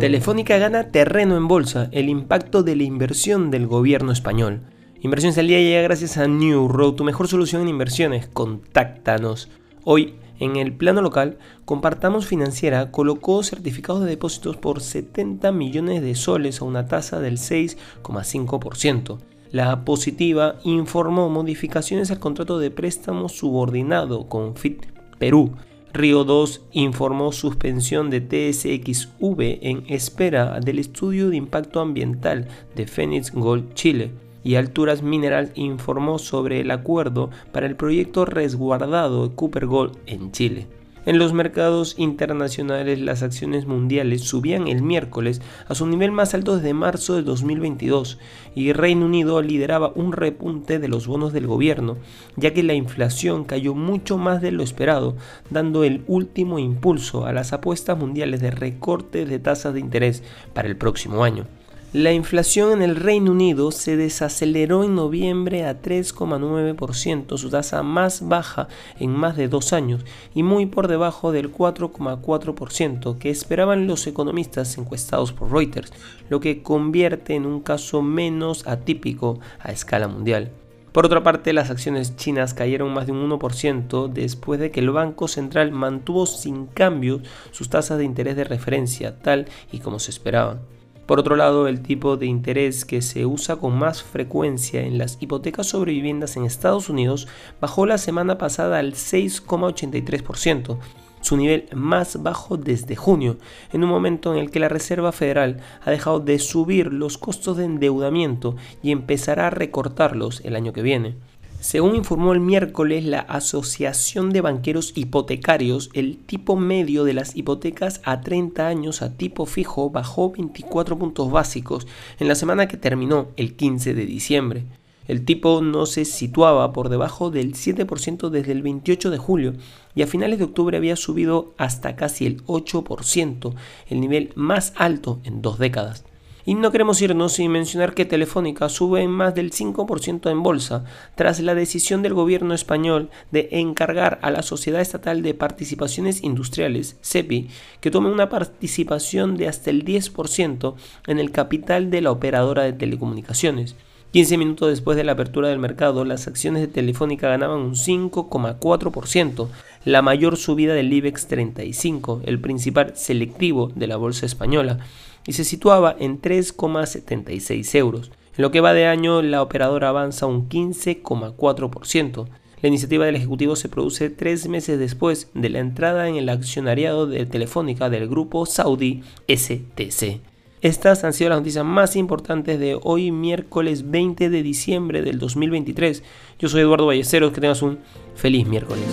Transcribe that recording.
Telefónica gana terreno en bolsa, el impacto de la inversión del gobierno español. Inversiones al día llega gracias a New Road, tu mejor solución en inversiones. Contáctanos. Hoy, en el plano local, Compartamos Financiera colocó certificados de depósitos por 70 millones de soles a una tasa del 6,5%. La positiva informó modificaciones al contrato de préstamo subordinado con FIT Perú. Río 2 informó suspensión de TSXV en espera del estudio de impacto ambiental de Phoenix Gold Chile y Alturas Mineral informó sobre el acuerdo para el proyecto resguardado de Cooper Gold en Chile. En los mercados internacionales las acciones mundiales subían el miércoles a su nivel más alto desde marzo de 2022 y Reino Unido lideraba un repunte de los bonos del gobierno, ya que la inflación cayó mucho más de lo esperado, dando el último impulso a las apuestas mundiales de recorte de tasas de interés para el próximo año. La inflación en el Reino Unido se desaceleró en noviembre a 3,9%, su tasa más baja en más de dos años y muy por debajo del 4,4% que esperaban los economistas encuestados por Reuters, lo que convierte en un caso menos atípico a escala mundial. Por otra parte, las acciones chinas cayeron más de un 1% después de que el Banco Central mantuvo sin cambios sus tasas de interés de referencia, tal y como se esperaba. Por otro lado, el tipo de interés que se usa con más frecuencia en las hipotecas sobre viviendas en Estados Unidos bajó la semana pasada al 6,83%, su nivel más bajo desde junio, en un momento en el que la Reserva Federal ha dejado de subir los costos de endeudamiento y empezará a recortarlos el año que viene. Según informó el miércoles la Asociación de Banqueros Hipotecarios, el tipo medio de las hipotecas a 30 años a tipo fijo bajó 24 puntos básicos en la semana que terminó el 15 de diciembre. El tipo no se situaba por debajo del 7% desde el 28 de julio y a finales de octubre había subido hasta casi el 8%, el nivel más alto en dos décadas. Y no queremos irnos sin mencionar que Telefónica sube en más del 5% en bolsa tras la decisión del gobierno español de encargar a la Sociedad Estatal de Participaciones Industriales, CEPI, que tome una participación de hasta el 10% en el capital de la operadora de telecomunicaciones. 15 minutos después de la apertura del mercado, las acciones de Telefónica ganaban un 5,4%, la mayor subida del IBEX 35, el principal selectivo de la bolsa española, y se situaba en 3,76 euros. En lo que va de año, la operadora avanza un 15,4%. La iniciativa del Ejecutivo se produce tres meses después de la entrada en el accionariado de Telefónica del grupo saudí STC. Estas han sido las noticias más importantes de hoy, miércoles 20 de diciembre del 2023. Yo soy Eduardo Ballesteros, que tengas un feliz miércoles.